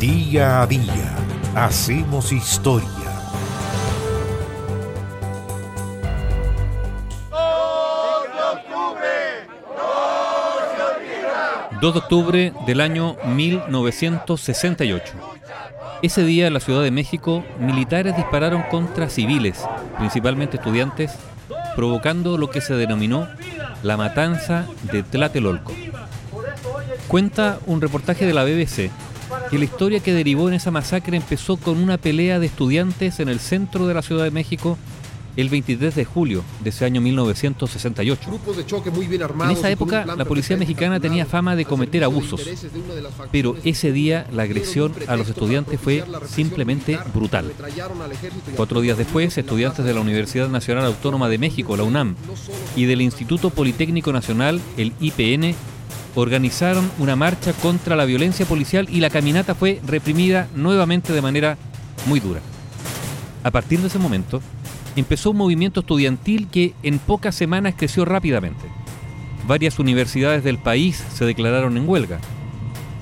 Día a día hacemos historia. ...2 de octubre del año 1968. Ese día en la Ciudad de México, militares dispararon contra civiles, principalmente estudiantes, provocando lo que se denominó la matanza de Tlatelolco. Cuenta un reportaje de la BBC que la historia que derivó en esa masacre empezó con una pelea de estudiantes en el centro de la Ciudad de México el 23 de julio de ese año 1968. en esa época la policía mexicana tenía fama de cometer abusos, pero ese día la agresión a los estudiantes fue simplemente brutal. Cuatro días después, estudiantes de la Universidad Nacional Autónoma de México, la UNAM, y del Instituto Politécnico Nacional, el IPN, organizaron una marcha contra la violencia policial y la caminata fue reprimida nuevamente de manera muy dura. A partir de ese momento, empezó un movimiento estudiantil que en pocas semanas creció rápidamente. Varias universidades del país se declararon en huelga.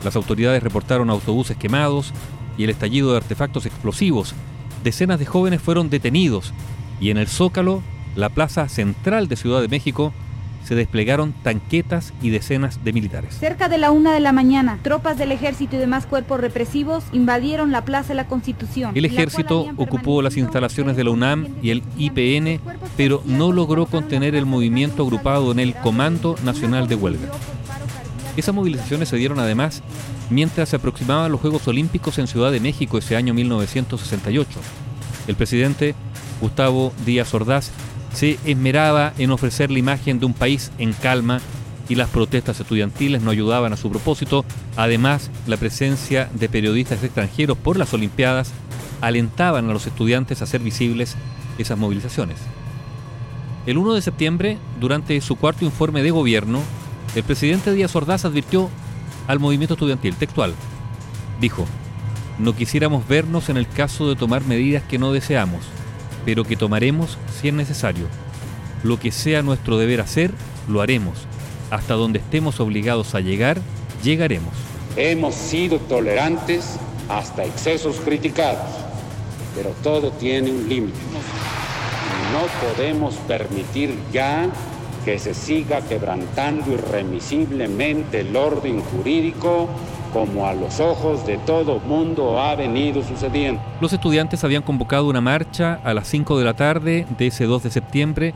Las autoridades reportaron autobuses quemados y el estallido de artefactos explosivos. Decenas de jóvenes fueron detenidos y en el Zócalo, la plaza central de Ciudad de México, se desplegaron tanquetas y decenas de militares. Cerca de la una de la mañana, tropas del ejército y demás cuerpos represivos invadieron la Plaza de la Constitución. El ejército ocupó las instalaciones de la UNAM y el IPN, pero no logró contener el movimiento agrupado en el Comando Nacional de Huelga. Esas movilizaciones se dieron además mientras se aproximaban los Juegos Olímpicos en Ciudad de México ese año 1968. El presidente Gustavo Díaz Ordaz se esmeraba en ofrecer la imagen de un país en calma y las protestas estudiantiles no ayudaban a su propósito. Además, la presencia de periodistas extranjeros por las Olimpiadas alentaban a los estudiantes a hacer visibles esas movilizaciones. El 1 de septiembre, durante su cuarto informe de gobierno, el presidente Díaz Ordaz advirtió al movimiento estudiantil textual. Dijo, no quisiéramos vernos en el caso de tomar medidas que no deseamos pero que tomaremos si es necesario. Lo que sea nuestro deber hacer, lo haremos. Hasta donde estemos obligados a llegar, llegaremos. Hemos sido tolerantes hasta excesos criticados, pero todo tiene un límite. No podemos permitir ya que se siga quebrantando irremisiblemente el orden jurídico como a los ojos de todo mundo ha venido sucediendo. Los estudiantes habían convocado una marcha a las 5 de la tarde de ese 2 de septiembre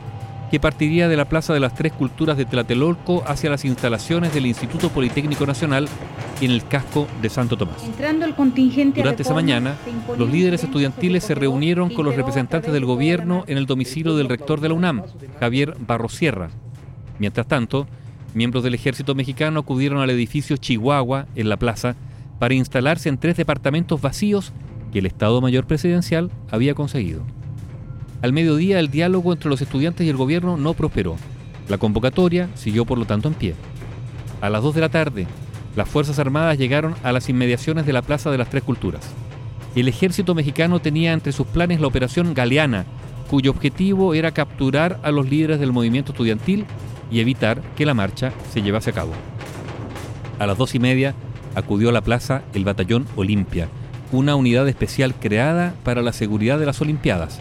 que partiría de la Plaza de las Tres Culturas de Tlatelolco hacia las instalaciones del Instituto Politécnico Nacional en el casco de Santo Tomás. Entrando el contingente Durante esa mañana, los líderes estudiantiles se reunieron con los representantes del gobierno en el domicilio del rector de la UNAM, Javier Barrosierra. Mientras tanto, miembros del ejército mexicano acudieron al edificio Chihuahua en la plaza para instalarse en tres departamentos vacíos que el Estado Mayor Presidencial había conseguido. Al mediodía el diálogo entre los estudiantes y el gobierno no prosperó. La convocatoria siguió por lo tanto en pie. A las 2 de la tarde, las Fuerzas Armadas llegaron a las inmediaciones de la Plaza de las Tres Culturas. El ejército mexicano tenía entre sus planes la Operación Galeana, cuyo objetivo era capturar a los líderes del movimiento estudiantil y evitar que la marcha se llevase a cabo. A las dos y media acudió a la plaza el Batallón Olimpia, una unidad especial creada para la seguridad de las Olimpiadas.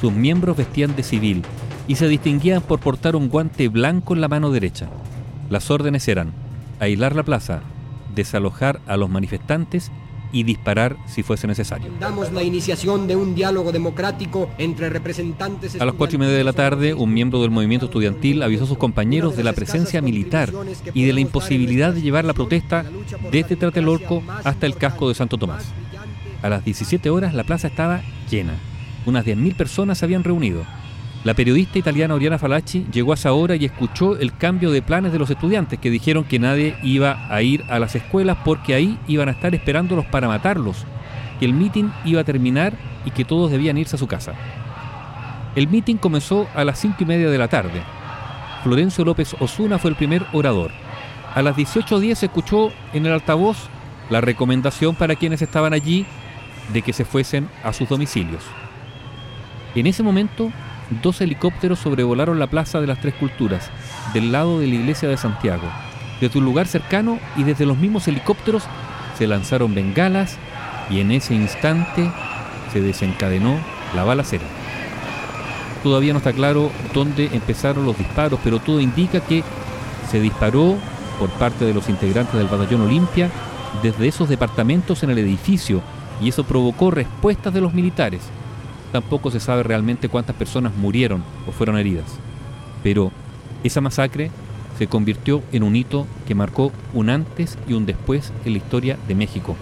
Sus miembros vestían de civil y se distinguían por portar un guante blanco en la mano derecha. Las órdenes eran aislar la plaza, desalojar a los manifestantes y disparar si fuese necesario. Damos la iniciación de un diálogo democrático entre representantes. A las cuatro y media de la tarde, un miembro del movimiento estudiantil avisó a sus compañeros de la presencia militar y de la imposibilidad de llevar la protesta desde Tlatelolco hasta el casco de Santo Tomás. A las 17 horas la plaza estaba llena. Unas 10.000 personas se habían reunido. La periodista italiana Oriana Falacci llegó a esa hora y escuchó el cambio de planes de los estudiantes que dijeron que nadie iba a ir a las escuelas porque ahí iban a estar esperándolos para matarlos, que el mitin iba a terminar y que todos debían irse a su casa. El mitin comenzó a las cinco y media de la tarde. Florencio López Osuna fue el primer orador. A las 18.10 se escuchó en el altavoz la recomendación para quienes estaban allí de que se fuesen a sus domicilios. En ese momento dos helicópteros sobrevolaron la Plaza de las Tres Culturas, del lado de la iglesia de Santiago. Desde un lugar cercano y desde los mismos helicópteros se lanzaron bengalas y en ese instante se desencadenó la balacera. Todavía no está claro dónde empezaron los disparos, pero todo indica que se disparó por parte de los integrantes del batallón Olimpia desde esos departamentos en el edificio y eso provocó respuestas de los militares. Tampoco se sabe realmente cuántas personas murieron o fueron heridas. Pero esa masacre se convirtió en un hito que marcó un antes y un después en la historia de México.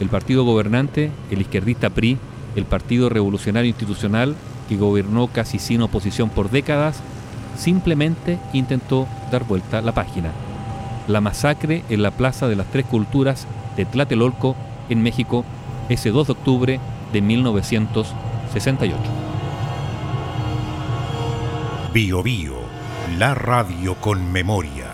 El partido gobernante, el izquierdista PRI, el Partido Revolucionario Institucional, que gobernó casi sin oposición por décadas, simplemente intentó dar vuelta la página. La masacre en la Plaza de las Tres Culturas de Tlatelolco, en México, ese 2 de octubre de 1968. Bio Bio, la radio con memoria.